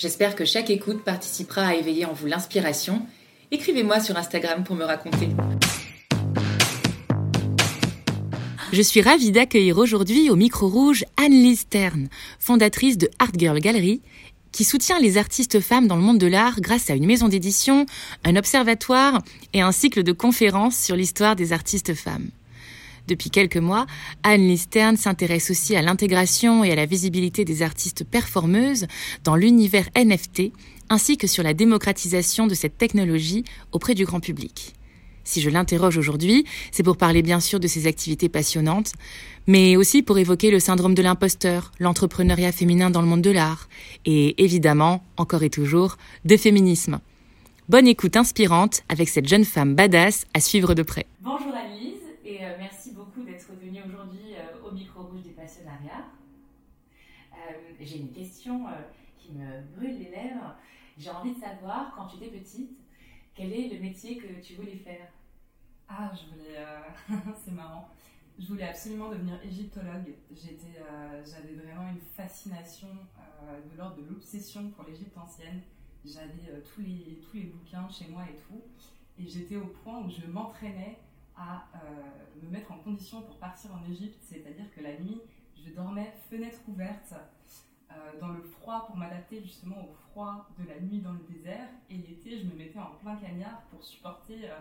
J'espère que chaque écoute participera à éveiller en vous l'inspiration. Écrivez-moi sur Instagram pour me raconter. Je suis ravie d'accueillir aujourd'hui au micro rouge Anne-Lise Stern, fondatrice de Art Girl Gallery, qui soutient les artistes femmes dans le monde de l'art grâce à une maison d'édition, un observatoire et un cycle de conférences sur l'histoire des artistes femmes. Depuis quelques mois, Anne Listern s'intéresse aussi à l'intégration et à la visibilité des artistes performeuses dans l'univers NFT, ainsi que sur la démocratisation de cette technologie auprès du grand public. Si je l'interroge aujourd'hui, c'est pour parler bien sûr de ses activités passionnantes, mais aussi pour évoquer le syndrome de l'imposteur, l'entrepreneuriat féminin dans le monde de l'art, et évidemment, encore et toujours, de féminisme. Bonne écoute inspirante avec cette jeune femme badass à suivre de près. Bonjour et euh, merci d'être venu aujourd'hui euh, au micro rouge des passionnariats. Euh, j'ai une question euh, qui me brûle les lèvres. J'ai envie de savoir, quand tu étais petite, quel est le métier que tu voulais faire? Ah, je voulais. c'est marrant. Je voulais absolument devenir égyptologue. J'étais, j'avais vraiment une fascination de l'ordre de l'obsession pour l'Égypte ancienne. J'avais tous, les, tous les bouquins chez moi et tout. Et j'étais au point où je m'entraînais à euh, me mettre en condition pour partir en Égypte, c'est-à-dire que la nuit, je dormais fenêtre ouverte euh, dans le froid pour m'adapter justement au froid de la nuit dans le désert, et l'été, je me mettais en plein cagnard pour supporter euh,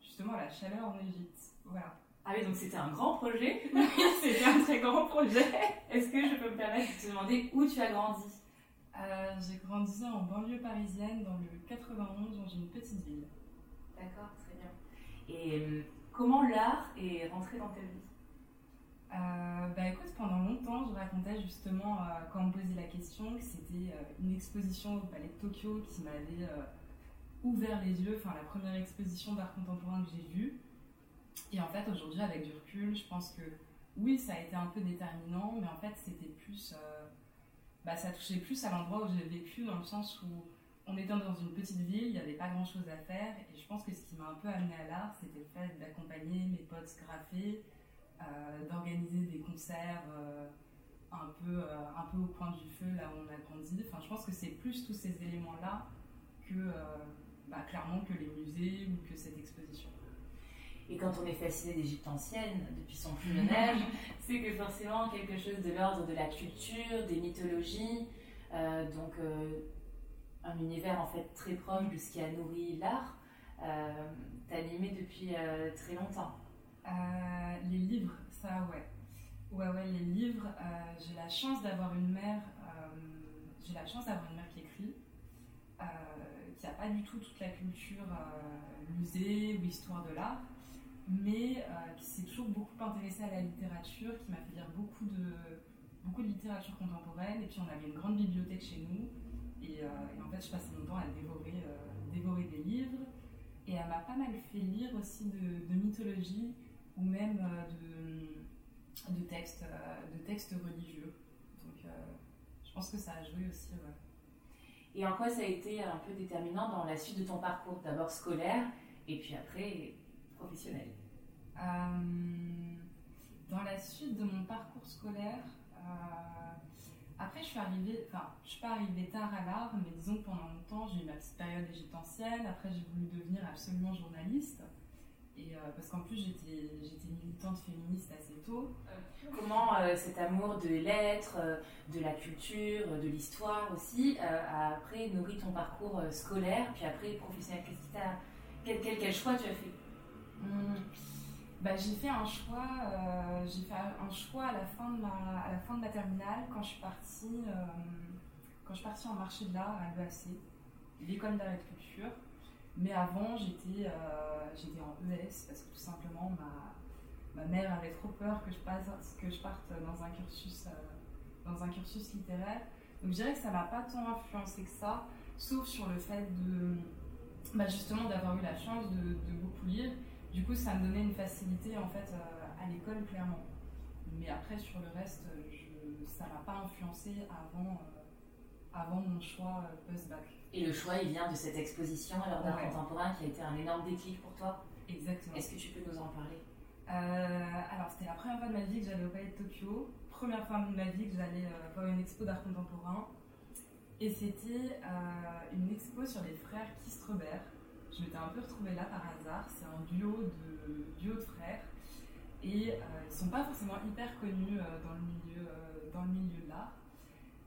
justement la chaleur en Égypte. Voilà. Ah oui, donc c'était un grand projet. oui, c'était un très grand projet. Est-ce que je peux me permettre de te demander où tu as grandi? J'ai grandi en banlieue parisienne, dans le 91, dans une petite ville. D'accord, très bien. Et Comment l'art est rentré dans ta vie? Euh, bah écoute, pendant longtemps, je racontais justement, euh, quand on me posait la question, que c'était euh, une exposition au Palais de Tokyo qui m'avait ouvert les yeux, enfin la première exposition d'art contemporain que j'ai vue. Et en fait, aujourd'hui, avec du recul, je pense que oui, ça a été un peu déterminant, mais en fait, c'était plus. bah, ça touchait plus à l'endroit où j'ai vécu, dans le sens où on était dans une petite ville, il n'y avait pas grand chose à faire. Et je pense que ce qui m'a un peu amené à l'art, c'était le fait d'accompagner mes potes graphés, euh, d'organiser des concerts euh, un, peu, euh, un peu au point du feu, là où on a grandi. Enfin, je pense que c'est plus tous ces éléments-là que, bah, clairement, que les musées ou que cette exposition. Et quand on est fasciné d'Égypte ancienne, depuis son plus jeune âge, c'est que forcément quelque chose de l'ordre de la culture, des mythologies, donc un univers en fait très proche de ce qui a nourri l'art, euh, animé depuis euh, très longtemps. Euh, les livres, ça ouais. Ouais, ouais, les livres. Euh, j'ai la chance d'avoir une mère. j'ai la chance d'avoir une mère qui écrit, qui n'a pas du tout toute la culture musée ou histoire de l'art, mais qui s'est toujours beaucoup intéressée à la littérature, qui m'a fait lire beaucoup de, beaucoup de littérature contemporaine. Et puis on avait une grande bibliothèque chez nous. Et, et en fait, je passais mon temps à dévorer, dévorer des livres. Et elle m'a pas mal fait lire aussi de, mythologie ou même euh, de, de, textes, euh, de textes religieux. Donc euh, je pense que ça a joué aussi. Et en quoi ça a été un peu déterminant dans la suite de ton parcours? D'abord scolaire et puis après professionnel Dans la suite de mon parcours scolaire, après, je suis arrivée, enfin, je suis pas arrivée tard à l'art, mais disons que pendant longtemps, j'ai eu ma petite période égyptienne. Après, j'ai voulu devenir absolument journaliste. Et euh, parce qu'en plus, j'étais, militante féministe assez tôt. Euh, comment euh, cet amour de lettres, de la culture, de l'histoire aussi, a après nourri ton parcours scolaire, puis après professionnel? Qu'est-ce qui t'a, quel, quel, choix tu as fait? Hum, bah, j'ai fait un choix, euh, j'ai fait un choix à la fin de ma, à la fin de ma terminale quand je suis partie, euh, quand je suis partie en marché de l'art à l'EAC, l'école d'art et de culture. Mais avant, j'étais, euh, en ES parce que tout simplement ma, ma mère avait trop peur que je, passe, que je parte dans un cursus, dans un cursus littéraire. Donc je dirais que ça m'a pas tant influencé que ça, sauf sur le fait de bah, justement d'avoir eu la chance de, beaucoup lire. Du coup, ça me donnait une facilité en fait à l'école clairement. Mais après, sur le reste, je, ça m'a pas influencé avant, avant mon choix post-bac. Et le choix, il vient de cette exposition à l'art d'art contemporain qui a été un énorme déclic pour toi Exactement. Est-ce que tu peux nous en parler? Alors, c'était la première fois de ma vie que j'allais au Palais de Tokyo première fois de ma vie que j'allais euh, voir une expo d'art contemporain. Et c'était euh, une expo sur les frères Kistrebert. Je m'étais un peu retrouvée là par hasard. C'est un duo de, duo de frères. Et euh, ils ne sont pas forcément hyper connus dans, le milieu, dans le milieu de l'art.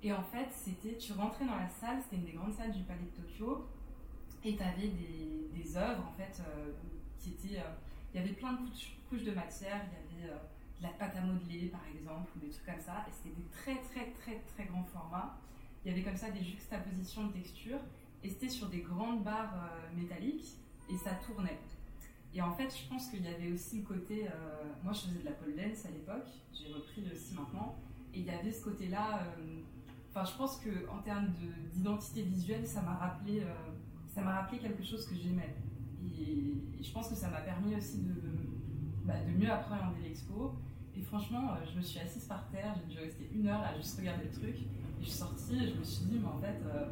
Et en fait, c'était, tu rentrais dans la salle, c'était une des grandes salles du Palais de Tokyo, et tu avais des, œuvres en fait qui étaient. il y avait plein de couches, de matière, il y avait la pâte à modeler par exemple, ou des trucs comme ça. Et c'était des très très très très grands formats. Il y avait comme ça des juxtapositions de textures. Et c'était sur des grandes barres euh, métalliques et ça tournait. Et en fait, je pense qu'il y avait aussi le côté. Euh, moi, je faisais de la pole dance à l'époque, j'ai repris aussi maintenant. Et il y avait ce côté-là. Euh, enfin, je pense qu'en termes d'identité visuelle, ça m'a rappelé, ça m'a rappelé quelque chose que j'aimais. Et, je pense que ça m'a permis aussi de, bah, de mieux appréhender l'expo et franchement, euh, je me suis assise par terre, j'ai dû rester une heure à juste regarder le truc. Et je suis sortie et je me suis dit, mais en fait, euh,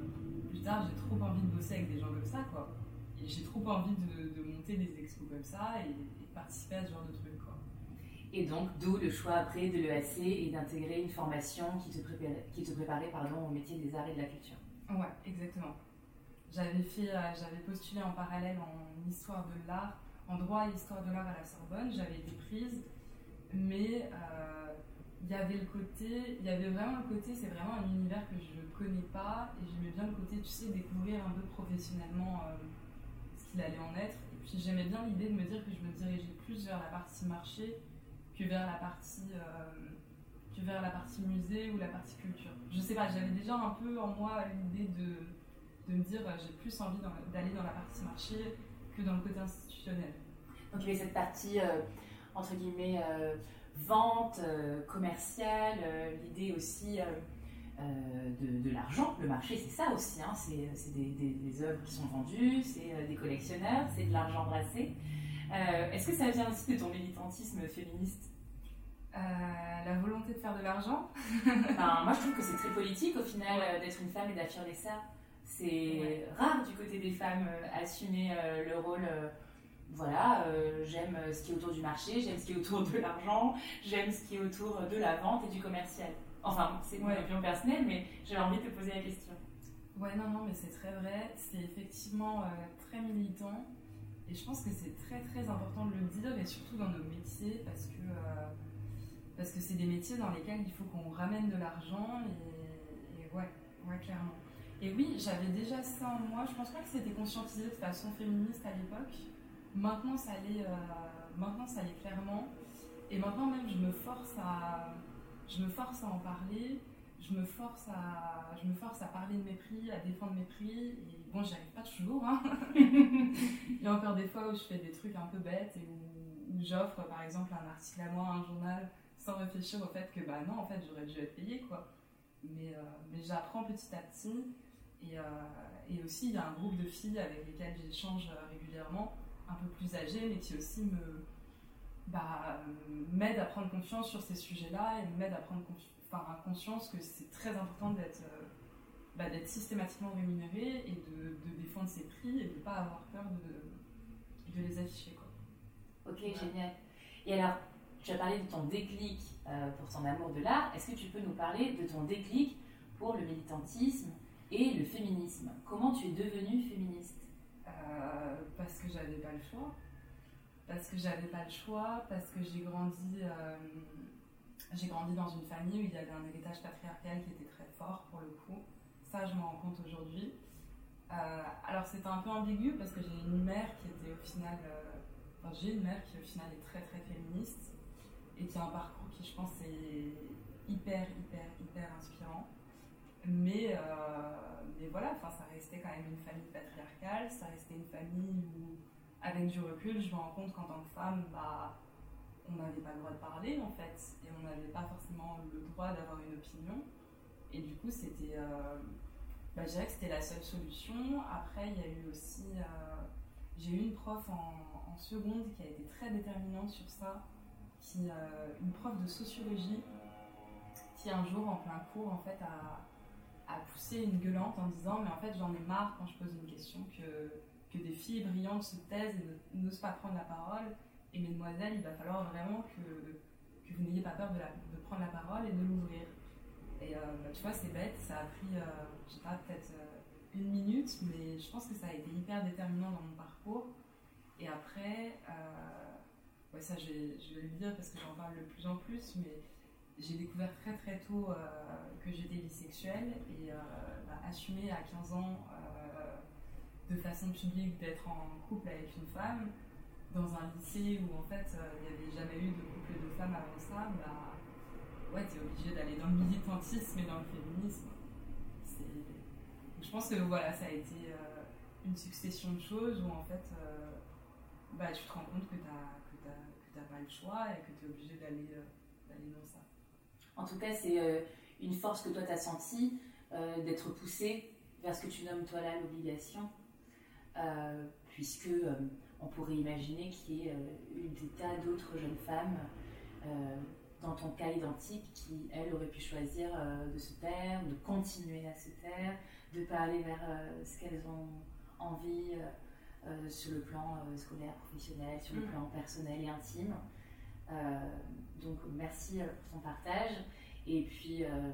plus tard, j'ai trop envie de bosser avec des gens comme ça, quoi. Et j'ai trop envie de, monter des expos comme ça et, de participer à ce genre de trucs. Et donc, d'où le choix après de l'EAC et d'intégrer une formation qui te préparait, qui te préparait pardon, au métier des arts et de la culture. Ouais, exactement. J'avais, fait, euh, j'avais postulé en parallèle en histoire de l'art, en droit et histoire de l'art à la Sorbonne. J'avais été prise mais euh, il y avait le côté, il y avait vraiment le côté, c'est vraiment un univers que je ne connais pas et j'aimais bien le côté, tu sais, découvrir un peu professionnellement euh, ce qu'il allait en être. Et puis j'aimais bien l'idée de me dire que je me dirigeais plus vers la partie marché que vers la partie, euh, que vers la partie musée ou la partie culture. Je sais pas, j'avais déjà un peu en moi l'idée de, de me dire j'ai plus envie d'aller dans la partie marché que dans le côté institutionnel. Donc il y avait cette partie entre guillemets, euh, vente euh, commerciale, euh, l'idée aussi de, l'argent. Le marché, c'est ça aussi. Hein. c'est des, œuvres qui sont vendues, c'est des collectionneurs, c'est de l'argent brassé. Est-ce que ça vient aussi de ton militantisme féministe la volonté de faire de l'argent? Moi, je trouve que c'est très politique au final d'être une femme et d'affirmer ça. C'est rare du côté des femmes assumer le rôle voilà, euh, j'aime ce qui est autour du marché, j'aime ce qui est autour de l'argent, j'aime ce qui est autour de la vente et du commercial. Enfin, c'est une opinion personnelle, mais j'avais envie de te poser la question. Ouais, non, non, mais c'est très vrai. C'est effectivement euh, très militant. Et je pense que c'est très, très important de le dire, et surtout dans nos métiers, parce que euh, c'est des métiers dans lesquels il faut qu'on ramène de l'argent. Et, ouais, ouais, clairement. Et oui, j'avais déjà ça en moi. Je pense pas que c'était conscientisé de façon féministe à l'époque. Maintenant, ça allait, euh, clairement. Et maintenant, même, je me force à, je me force à en parler. Je me force à, je me force à parler de mes prix, à défendre mes prix. Et bon, j'y arrive pas toujours. Hein. Il y a encore des fois où je fais des trucs un peu bêtes et où, j'offre, par exemple, un article à moi, un journal, sans réfléchir au fait que, bah non, en fait, j'aurais dû être payée, quoi. Mais, euh, mais j'apprends petit à petit. Et, euh, et aussi, il y a un groupe de filles avec lesquelles j'échange régulièrement un peu plus âgée, mais qui aussi me bah, m'aide à prendre confiance sur ces sujets-là et m'aide à prendre enfin, conscience que c'est très important d'être euh, bah, d'être systématiquement rémunéré et de, de, défendre ses prix et de ne pas avoir peur de, de les afficher. Quoi. Ok, génial. Et alors, tu as parlé de ton déclic euh, pour ton amour de l'art. Est-ce que tu peux nous parler de ton déclic pour le militantisme et le féminisme? Comment tu es devenue féministe? Euh, parce que j'avais pas le choix. Parce que j'avais pas le choix, parce que j'ai grandi, euh, j'ai grandi dans une famille où il y avait un héritage patriarcal qui était très fort pour le coup. Ça, je m'en rends compte aujourd'hui. Euh, alors c'était un peu ambigu parce que j'ai une mère qui était au final, enfin j'ai une mère qui au final est très très féministe et qui a un parcours qui je pense est hyper hyper hyper inspirant. Mais, euh, mais voilà, ça restait quand même une famille patriarcale, ça restait une famille où, avec du recul, je me rends compte qu'en tant que femme, bah, on n'avait pas le droit de parler en fait, et on n'avait pas forcément le droit d'avoir une opinion. Et du coup, c'était. Euh, bah, je dirais que c'était la seule solution. Après, il y a eu aussi. j'ai eu une prof en, seconde qui a été très déterminante sur ça, qui, une prof de sociologie, qui un jour, en plein cours, en fait, a à pousser une gueulante en disant mais en fait j'en ai marre quand je pose une question que, que des filles brillantes se taisent et n'osent pas prendre la parole et mesdemoiselles il va falloir vraiment que, vous n'ayez pas peur de, prendre la parole et de l'ouvrir. Et euh, bah, tu vois c'est bête ça a pris euh, je sais pas peut-être euh, une minute mais je pense que ça a été hyper déterminant dans mon parcours. Et après ouais ça je vais, le dire parce que j'en parle de plus en plus mais j'ai découvert très très tôt euh, que j'étais bisexuelle et euh, bah, assumé à 15 ans euh, de façon publique d'être en couple avec une femme dans un lycée où en fait il n'y avait jamais eu de couple de femmes avant ça, bah ouais, t'es obligé d'aller dans le militantisme et dans le féminisme. Je pense que voilà, ça a été une succession de choses où en fait bah, tu te rends compte que tu n'as pas le choix et que tu es obligé d'aller dans ça. En tout cas, c'est euh, une force que toi tu as sentie euh, d'être poussée vers ce que tu nommes toi là l'obligation, euh, puisque on pourrait imaginer qu'il y ait des tas d'autres jeunes femmes dans ton cas identique qui, elles, auraient pu choisir de se taire, de continuer à se taire, de parler vers ce qu'elles ont envie sur le plan scolaire, professionnel, sur le mm. plan personnel et intime. Donc merci euh, pour ton partage. Et puis euh,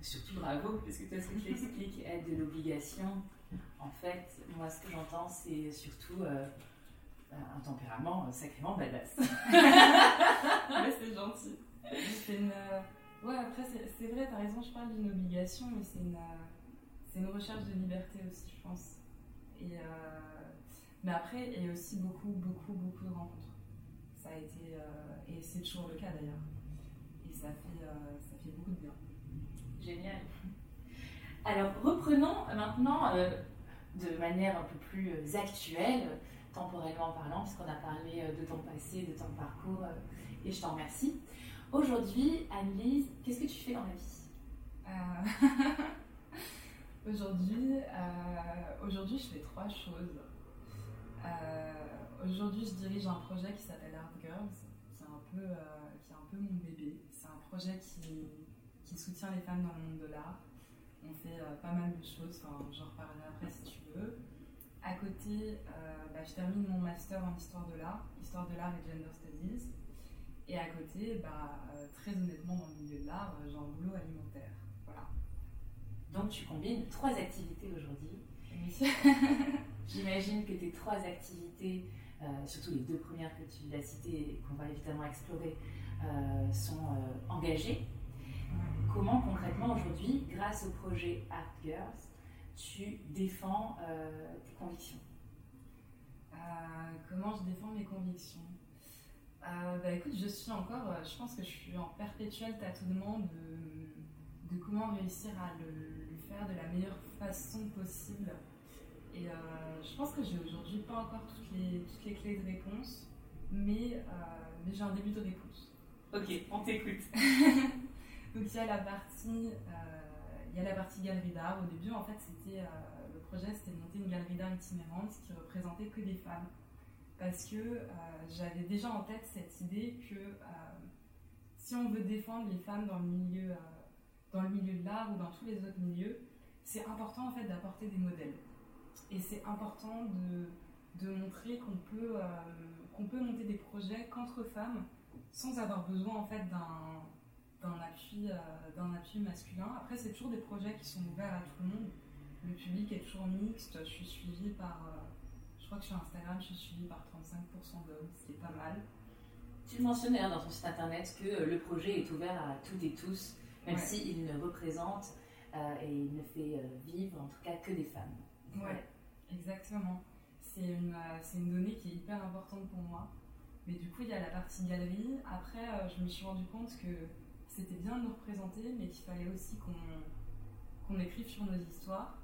surtout bravo, parce que toi, ce que tu expliques est de l'obligation. En fait, moi, ce que j'entends, c'est surtout euh, un tempérament sacrément badass. ouais, c'est gentil. Une, ouais, après, c'est vrai, t'as raison, je parle d'une obligation, mais c'est une, une recherche de liberté aussi, je pense. Et, mais après, il y a aussi beaucoup, beaucoup, beaucoup de rencontres ça a été, euh, et c'est toujours le cas d'ailleurs. Et ça fait, euh, ça fait beaucoup de bien. Génial. Alors reprenons maintenant euh, de manière un peu plus actuelle, temporellement parlant, puisqu'on a parlé de ton passé, de ton parcours, et je t'en remercie. Aujourd'hui, Anne-Lise, qu'est-ce que tu fais dans la vie? Aujourd'hui, aujourd'hui, je fais trois choses. Aujourd'hui, je dirige un projet qui s'appelle Art Girls, qui est un peu, euh, qui est un peu mon bébé. C'est un projet qui, qui, soutient les femmes dans le monde de l'art. On fait euh, pas mal de choses, enfin, j'en reparlerai après si tu veux. À côté, euh, bah, je termine mon master en histoire de l'art, histoire de l'art et gender studies. Et à côté, bah, très honnêtement, dans le milieu de l'art, j'ai un boulot alimentaire. Voilà. Donc tu combines trois activités aujourd'hui. J'imagine que tes trois activités euh, surtout les deux premières que tu as citées et qu'on va évidemment explorer, euh, sont euh, engagées. Comment concrètement aujourd'hui, grâce au projet Art Girls, tu défends tes convictions? Comment je défends mes convictions? Bah écoute, je suis encore, je pense que je suis en perpétuel tâtonnement de, de comment réussir à le, faire de la meilleure façon possible et euh, je pense que j'ai aujourd'hui pas encore toutes les, toutes les clés de réponse, mais, euh, mais j'ai un début de réponse. Ok, on t'écoute. Donc il y a la partie, euh, il y a la partie galerie d'art. Au début, en fait, c'était le projet, c'était de monter une galerie d'art itinérante qui représentait que des femmes, parce que j'avais déjà en tête cette idée que si on veut défendre les femmes dans le milieu, dans le milieu de l'art ou dans tous les autres milieux, c'est important en fait d'apporter des modèles. Et c'est important de, de, montrer qu'on peut, euh, qu'on peut monter des projets qu'entre femmes sans avoir besoin en fait d'un, d'un, appui, euh, d'un appui masculin. Après, c'est toujours des projets qui sont ouverts à tout le monde. Le public est toujours mixte. Je suis suivie par, euh, je crois que sur Instagram, je suis suivie par 35% d'hommes, ce qui est pas mal. Tu mentionnais hein, dans ton site internet que le projet est ouvert à toutes et tous, même s'il ne représente et il ne fait vivre en tout cas que des femmes. Ouais. Exactement. C'est une, euh, une donnée qui est hyper importante pour moi. Mais du coup, il y a la partie galerie. Après, euh, je me suis rendu compte que c'était bien de nous représenter, mais qu'il fallait aussi qu'on, qu'on écrive sur nos histoires.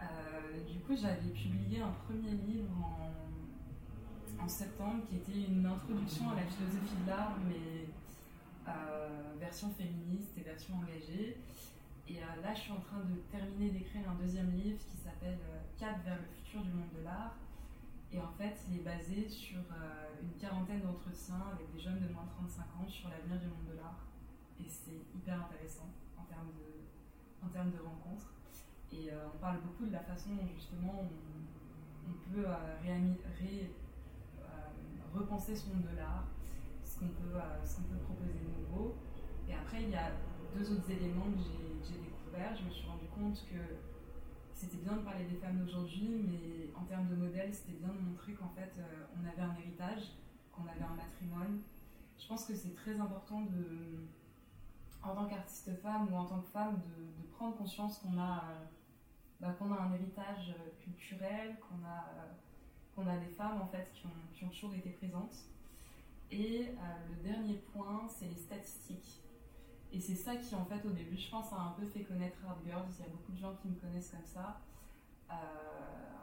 Euh, du coup, j'avais publié un premier livre en, septembre qui était une introduction à la philosophie de l'art, mais version féministe et version engagée. Et là, je suis en train de terminer d'écrire un deuxième livre qui s'appelle Cap vers le futur du monde de l'art. Et en fait, il est basé sur une quarantaine d'entretiens avec des jeunes de moins de 35 ans sur l'avenir du monde de l'art. Et c'est hyper intéressant en termes de, en termes de rencontres. Et on parle beaucoup de la façon dont justement on, peut ré, repenser ce monde de l'art, ce qu'on peut, euh, peut proposer de nouveau. Et après, il y a deux autres éléments que j'ai découverts. Je me suis rendu compte que c'était bien de parler des femmes d'aujourd'hui, mais en termes de modèle, c'était bien de montrer qu'en fait, euh, on avait un héritage, qu'on avait un matrimoine. Je pense que c'est très important de, en tant qu'artiste femme ou en tant que femme, de, prendre conscience qu'on a, euh, bah, a un héritage culturel, qu'on a qu'on a des femmes en fait qui ont, toujours été présentes. Et euh, le dernier point, c'est les statistiques. Et c'est ça qui, en fait, au début, je pense, a un peu fait connaître Hard Girls. Il y a beaucoup de gens qui me connaissent comme ça. Euh,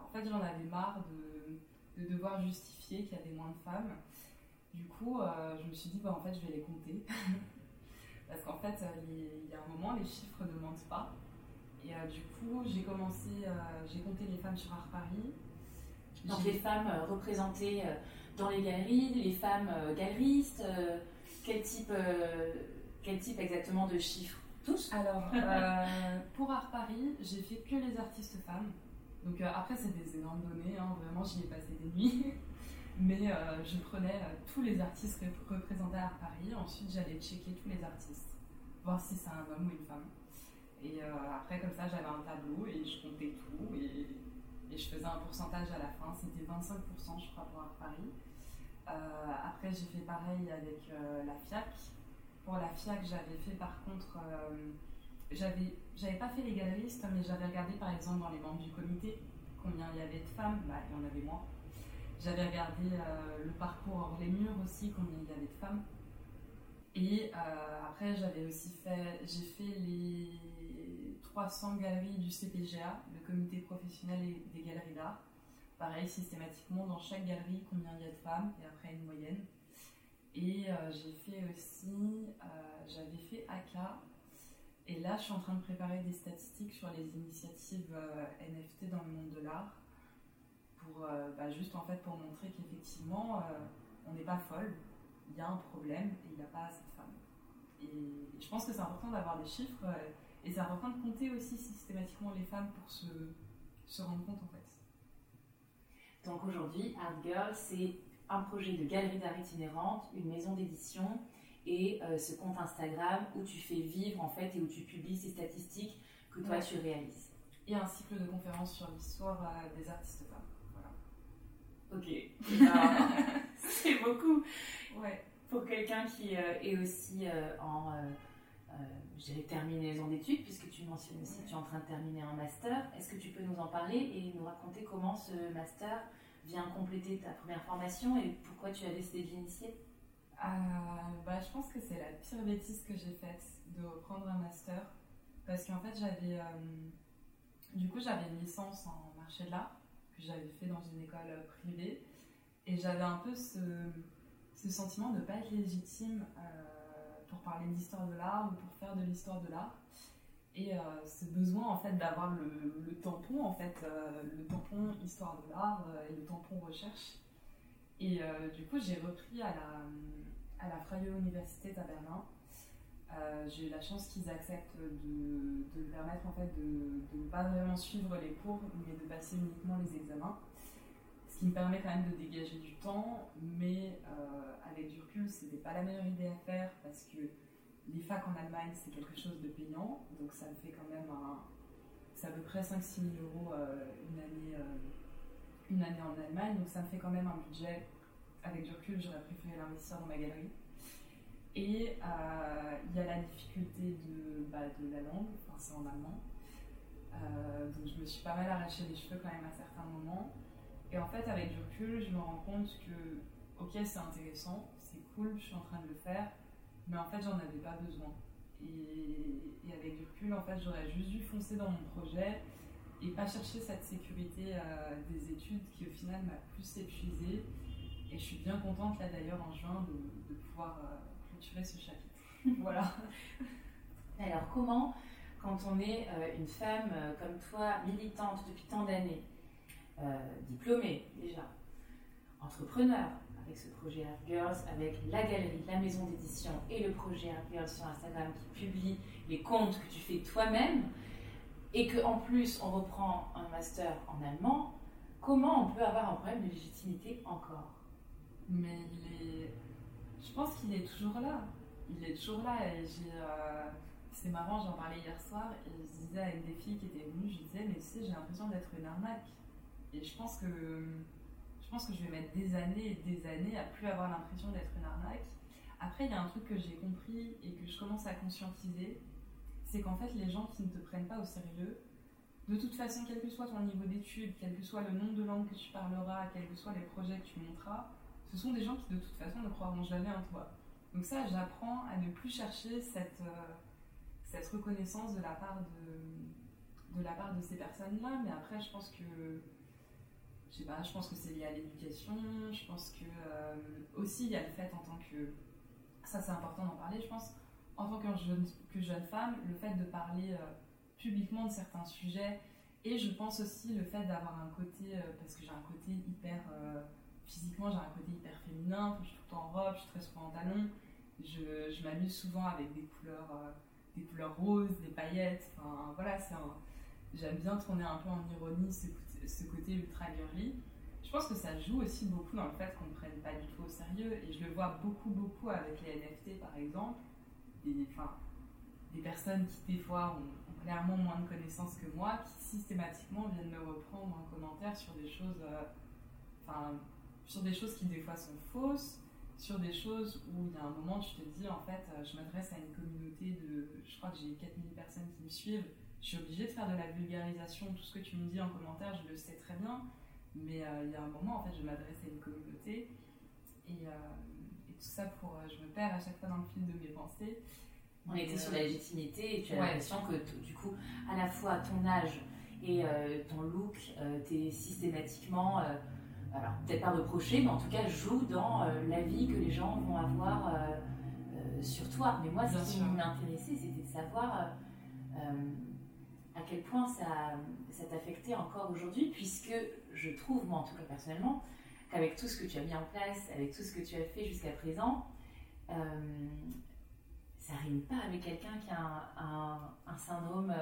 en fait, j'en avais marre de, de, devoir justifier qu'il y avait moins de femmes. Du coup, euh, je me suis dit, bah, en fait, je vais les compter. Parce qu'en fait, il y a un moment, les chiffres ne mentent pas. Et du coup, j'ai commencé, j'ai compté les femmes sur Art Paris. Donc les femmes euh, représentées euh, dans les galeries, les femmes euh, galeristes, quel type, quel type exactement de chiffres? Tous? Alors, pour Art Paris, j'ai fait que les artistes femmes. Donc après, c'est des énormes données, hein, vraiment, j'y ai passé des nuits. Mais je prenais tous les artistes représentés à Art Paris. Ensuite, j'allais checker tous les artistes, voir si c'est un homme ou une femme. Et après, comme ça, j'avais un tableau et je comptais tout. Et je faisais un pourcentage à la fin, c'était 25% je crois pour Paris. Euh, après j'ai fait pareil avec euh, la FIAC. Pour la FIAC j'avais fait par contre, euh, j'avais pas fait les galeristes mais j'avais regardé par exemple dans les membres du comité combien il y avait de femmes, bah, il y en avait moins. J'avais regardé le parcours hors les murs aussi, combien il y avait de femmes. Et après, j'avais aussi fait, j'ai fait les 300 galeries du CPGA, le comité professionnel des galeries d'art. Pareil, systématiquement, dans chaque galerie, combien il y a de femmes, et après une moyenne. Et euh, j'ai fait aussi, euh, j'avais fait ACA, et là je suis en train de préparer des statistiques sur les initiatives euh, NFT dans le monde de l'art, pour bah, juste en fait pour montrer qu'effectivement on n'est pas folle, il y a un problème et il n'y a pas assez de femmes. Et je pense que c'est important d'avoir des chiffres et c'est important de compter aussi systématiquement les femmes pour se, se rendre compte en fait. Donc aujourd'hui, Art Girl, c'est un projet de galerie d'art itinérante, une maison d'édition et euh, ce compte Instagram où tu fais vivre en fait et où tu publies ces statistiques que toi tu réalises. Et un cycle de conférences sur l'histoire euh, des artistes femmes. Ok. c'est beaucoup. Ouais. Pour quelqu'un qui euh, est aussi en euh, j'ai terminé d'études, puisque tu mentionnes aussi que tu es en train de terminer un master. Est-ce que tu peux nous en parler et nous raconter comment ce master vient compléter ta première formation et pourquoi tu as décidé de l'initier? Euh, bah, Je pense que c'est la pire bêtise que j'ai faite de reprendre un master. Parce qu'en fait, j'avais. Euh, du coup, j'avais une licence en marché de l'art que j'avais fait dans une école privée. Et j'avais un peu ce, ce sentiment de ne pas être légitime pour parler d'histoire de l'art ou pour faire de l'histoire de l'art. Et euh, ce besoin en fait d'avoir le, tampon en fait, euh, le tampon histoire de l'art euh, et le tampon recherche. Et du coup j'ai repris à la, à la Freie Universität à Berlin. J'ai eu la chance qu'ils acceptent de, de, me permettre en fait de, ne pas vraiment suivre les cours mais de passer uniquement les examens ce qui me permet quand même de dégager du temps, mais euh, avec du recul, ce n'était pas la meilleure idée à faire parce que les facs en Allemagne, c'est quelque chose de payant, donc ça me fait quand même un. C'est à peu près 5-6 000 euros euh, une, année, euh, une année en Allemagne, donc ça me fait quand même un budget. Avec du recul, j'aurais préféré l'investir dans ma galerie. Et il y a la difficulté de, bah, la langue, c'est en allemand. donc je me suis pas mal arraché les cheveux quand même à certains moments. Et en fait, avec du recul, je me rends compte que, ok, c'est intéressant, c'est cool, je suis en train de le faire, mais en fait, j'en avais pas besoin. Et, avec du recul, en fait, j'aurais juste dû foncer dans mon projet et pas chercher cette sécurité euh, des études qui, au final, m'a plus épuisée. Et je suis bien contente, là, d'ailleurs, en juin, de, pouvoir euh, clôturer ce chapitre. voilà. Alors, comment quand on est une femme comme toi, militante depuis tant d'années, diplômée déjà, entrepreneur, avec ce projet Art Girls, avec la galerie, la maison d'édition et le projet Art Girls sur Instagram qui publie les comptes que tu fais toi-même, et qu'en plus on reprend un master en allemand, comment on peut avoir un problème de légitimité encore? Mais je pense qu'il est toujours là. Il est toujours là et j'ai... Euh, c'est marrant, j'en parlais hier soir et je disais à une des filles qui était venue, je disais, mais tu sais, j'ai l'impression d'être une arnaque. Et je pense que je pense que je vais mettre des années et des années à plus avoir l'impression d'être une arnaque. Après, il y a un truc que j'ai compris et que je commence à conscientiser, c'est qu'en fait, les gens qui ne te prennent pas au sérieux, de toute façon, quel que soit ton niveau d'études, quel que soit le nombre de langues que tu parleras, quels que soient les projets que tu monteras, ce sont des gens qui de toute façon ne croiront jamais en toi. Donc ça, j'apprends à ne plus chercher cette, euh, cette reconnaissance de la part de, de la part de ces personnes-là, mais après, je pense que je sais pas, je pense que c'est lié à l'éducation, je pense que euh, aussi il y a le fait en tant que, ça c'est important d'en parler, je pense, en tant que jeune, que jeune femme, le fait de parler euh, publiquement de certains sujets, et je pense aussi le fait d'avoir un côté, parce que j'ai un côté hyper, physiquement j'ai un côté hyper féminin, je suis tout le temps en robe, je suis très souvent en je, je m'amuse souvent avec des couleurs, des couleurs roses, des paillettes, enfin voilà, c'est j'aime bien tourner un peu en ironie ce côté ce côté ultra girly. Je pense que ça joue aussi beaucoup dans le fait qu'on ne prenne pas du tout au sérieux. Et je le vois beaucoup, beaucoup avec les NFT, par exemple. Des, enfin, des personnes qui, des fois, ont, clairement moins de connaissances que moi, qui systématiquement viennent me reprendre en commentaire sur des choses, euh, enfin, sur des choses qui, des fois, sont fausses, sur des choses où il y a un moment, tu te dis, en fait, euh, je m'adresse à une communauté de, je crois que j'ai 4000 personnes qui me suivent je suis obligée de faire de la vulgarisation. Tout ce que tu me dis en commentaire, je le sais très bien. Mais euh, il y a un moment, en fait, je m'adresse à une communauté. Et, euh, tout ça pour. Euh, je me perds à chaque fois dans le fil de mes pensées. On était sur la légitimité et tu as l'impression que, du coup, à la fois ton âge et ton look, tu es systématiquement. Alors, peut-être pas reproché, mais en tout cas, joue dans l'avis que les gens vont avoir sur toi. Mais moi, ce qui m'intéressait, c'était de savoir à quel point ça, ça t'affectait encore aujourd'hui, puisque je trouve, moi en tout cas personnellement, qu'avec tout ce que tu as mis en place, avec tout ce que tu as fait jusqu'à présent, euh, ça rime pas avec quelqu'un qui a un, syndrome,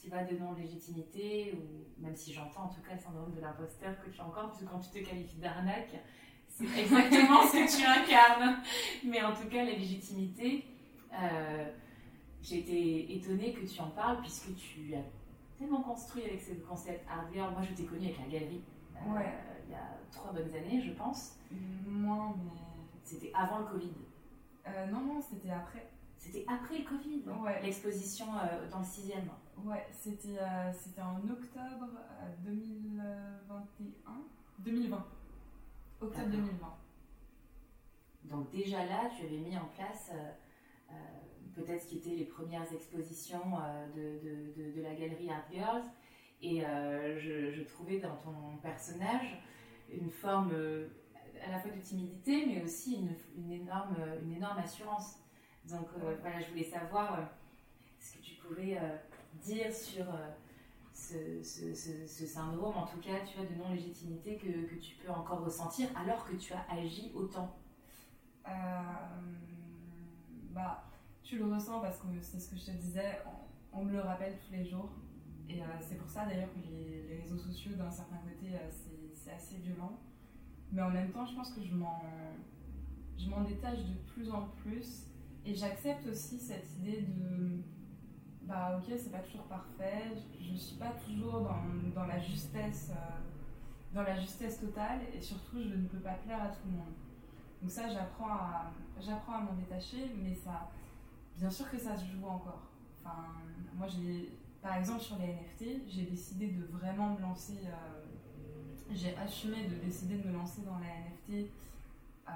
tu vois, de non-légitimité, ou même si j'entends en tout cas le syndrome de l'imposteur que tu as encore, parce que quand tu te qualifies d'arnaque, c'est exactement ce que tu incarnes. Mais en tout cas, la légitimité, euh, j'ai été étonnée que tu en parles puisque tu as tellement construit avec ce concept girl. Moi, je t'ai connue avec la galerie euh, il y a trois bonnes années, je pense. Moins, mais. C'était avant le Covid. Euh, non, non, c'était après. C'était après le Covid, ouais. l'exposition dans le 6 Ouais, c'était c'était en octobre 2021. 2020. Octobre 2020. Donc déjà là, tu avais mis en place peut-être ce qui étaient les premières expositions euh, de, de, de, la galerie Art Girls. Et euh, je, je, trouvais dans ton personnage une forme euh, à la fois de timidité, mais aussi une, une énorme, une énorme assurance. Donc voilà, je voulais savoir ce que tu pouvais dire sur ce, ce, syndrome, en tout cas, tu vois, de non-légitimité que, tu peux encore ressentir alors que tu as agi autant. bah, tu le ressens parce que c'est ce que je te disais, on, me le rappelle tous les jours. Et euh, c'est pour ça d'ailleurs que les, réseaux sociaux, d'un certain côté, euh, c'est assez violent. Mais en même temps, je pense que je m'en détache de plus en plus. Et j'accepte aussi cette idée de bah ok, c'est pas toujours parfait, je, ne suis pas toujours dans, dans la justesse. Euh, dans la justesse totale et surtout je ne peux pas plaire à tout le monde. Donc ça j'apprends à, à m'en détacher mais ça, Bien sûr que ça se joue encore. Enfin, moi, par exemple, sur les NFT, j'ai décidé de vraiment me lancer. Euh, j'ai assumé de décider de me lancer dans la NFT euh,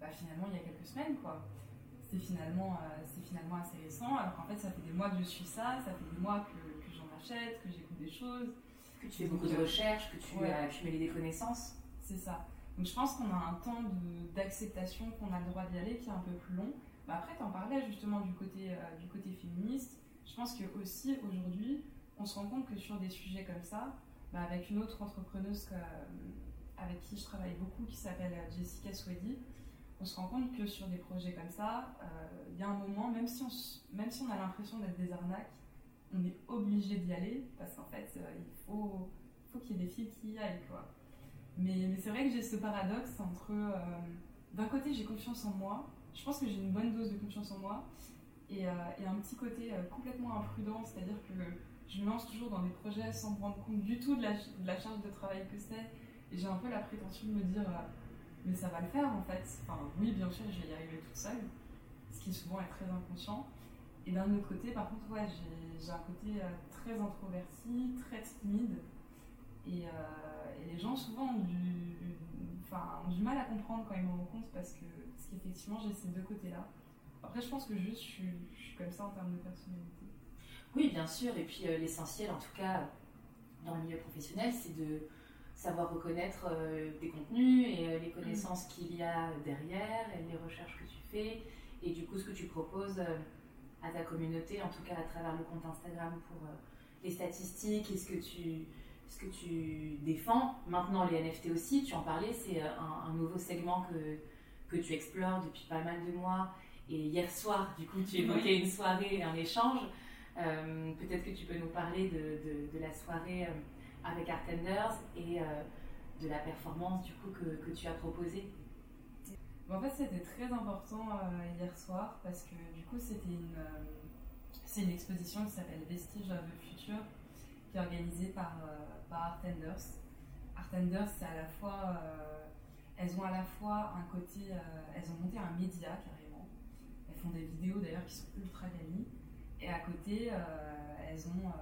bah, finalement il y a quelques semaines, quoi. C'est finalement, euh, c'est finalement assez récent, alors qu'en fait, ça fait des mois que je suis ça, ça fait des mois que, que j'en achète, que j'écoute des choses. Que tu fais beaucoup de recherches, que tu as accumulé des connaissances. C'est ça. Donc je pense qu'on a un temps d'acceptation, qu'on a le droit d'y aller qui est un peu plus long. Bah, après, tu en parlais justement du côté, euh, du côté féministe. je pense que aussi aujourd'hui, on se rend compte que sur des sujets comme ça, bah, avec une autre entrepreneuse que, avec qui je travaille beaucoup, qui s'appelle Jessica Swedy, on se rend compte que sur des projets comme ça, il y a un moment, même si on, a l'impression d'être des arnaques, on est obligé d'y aller parce qu'en fait, il faut, faut qu'il y ait des filles qui y aillent. Quoi. Mais, c'est vrai que j'ai ce paradoxe entre. Euh, d'un côté, j'ai confiance en moi. Je pense que j'ai une bonne dose de confiance en moi. Et, euh, et un petit côté euh, complètement imprudent, c'est-à-dire que je me lance toujours dans des projets sans me rendre compte du tout de la, de la charge de travail que c'est. Et j'ai un peu la prétention de me dire, mais ça va le faire en fait. Enfin, oui, bien sûr, je vais y arriver toute seule, ce qui souvent est très inconscient. Et d'un autre côté, par contre, ouais, j'ai un côté très introverti, très timide. Et, et les gens souvent ont du, enfin, du mal à comprendre quand ils me rencontrent parce que qu'effectivement j'ai ces deux côtés-là. Après je pense que juste je suis, je suis, comme ça en termes de personnalité. Oui bien sûr et puis euh, l'essentiel en tout cas dans le milieu professionnel c'est de savoir reconnaître euh, tes contenus et euh, les connaissances qu'il y a derrière et les recherches que tu fais et du coup ce que tu proposes à ta communauté en tout cas à travers le compte Instagram pour les statistiques et ce que tu ce que tu défends. Maintenant, les NFT aussi, tu en parlais, c'est euh, un, nouveau segment que, que tu explores depuis pas mal de mois. Et hier soir, du coup, tu évoquais une soirée, un échange. Euh, peut-être que tu peux nous parler de, de, la soirée euh, avec Artenders et de la performance du coup que, que tu as proposée. en fait, c'était très important hier soir parce que du coup, c'était une, c'est une exposition qui s'appelle Vestiges of the Future qui est organisée par, euh, par Artenders. Artenders, c'est à la fois. Euh, elles ont à la fois un côté. Euh, elles ont monté un média carrément. Elles font des vidéos d'ailleurs qui sont ultra quali. Et à côté, elles ont.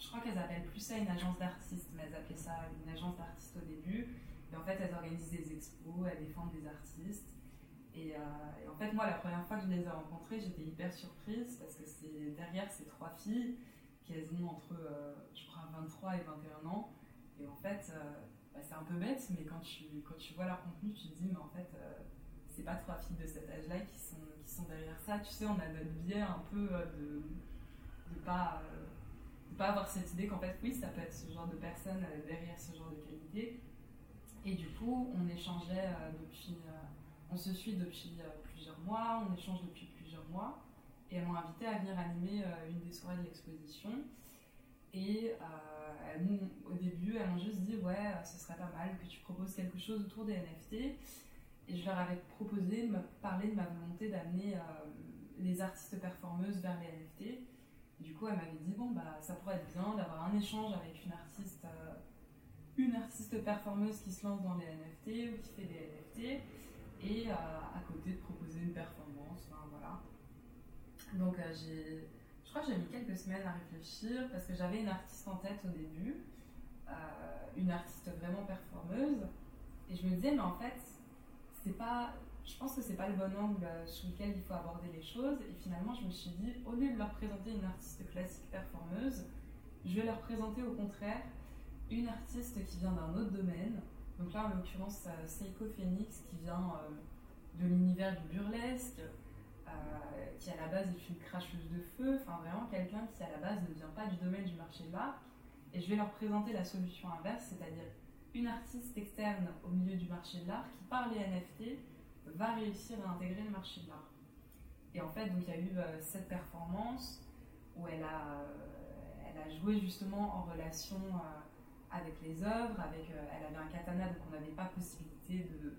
Je crois qu'elles appellent plus ça une agence d'artistes, mais elles appelaient ça une agence d'artistes au début. Et en fait, elles organisent des expos, elles défendent des artistes. Et, et, en fait, moi, la première fois que je les ai rencontrées, j'étais hyper surprise parce que c'est derrière ces trois filles elles ont entre, euh, je crois, 23 et 21 ans. Et en fait, euh, bah, c'est un peu bête, mais quand tu, quand tu vois leur contenu, tu te dis, mais en fait, euh, c'est pas trois filles de cet âge-là qui sont, qui sont derrière ça. Tu sais, on a notre biais un peu de ne pas, pas avoir cette idée qu'en fait, oui, ça peut être ce genre de personne derrière ce genre de qualité. Et du coup, on échangeait depuis. on se suit depuis plusieurs mois, on échange depuis plusieurs mois. Et elles m'ont invité à venir animer euh, une des soirées de l'exposition. Et euh, elles au début, elles m'ont juste dit Ouais, euh, ce serait pas mal que tu proposes quelque chose autour des NFT. Et je leur avais proposé de me parler de ma volonté d'amener les artistes performeuses vers les NFT. Du coup, elle m'avait dit Bon, bah, ça pourrait être bien d'avoir un échange avec une artiste, une artiste performeuse qui se lance dans les NFT ou qui fait des NFT. Et à côté, de proposer une performance. Voilà. Donc euh, j'ai, je crois que j'ai mis quelques semaines à réfléchir parce que j'avais une artiste en tête au début, euh, une artiste vraiment performeuse, et je me disais mais en fait c'est pas, je pense que c'est pas le bon angle sur lequel il faut aborder les choses. Et finalement je me suis dit au lieu de leur présenter une artiste classique performeuse, je vais leur présenter au contraire une artiste qui vient d'un autre domaine. Donc là, en l'occurrence, euh, Seiko Phoenix qui vient de l'univers du burlesque, euh, qui à la base est une cracheuse de feu, enfin vraiment quelqu'un qui à la base ne vient pas du domaine du marché de l'art. Et je vais leur présenter la solution inverse, c'est-à-dire une artiste externe au milieu du marché de l'art qui, par les NFT, va réussir à intégrer le marché de l'art. Et en fait, donc il y a eu euh, cette performance où elle a, euh, elle a joué justement en relation avec les œuvres, avec, elle avait un katana, donc on n'avait pas possibilité de,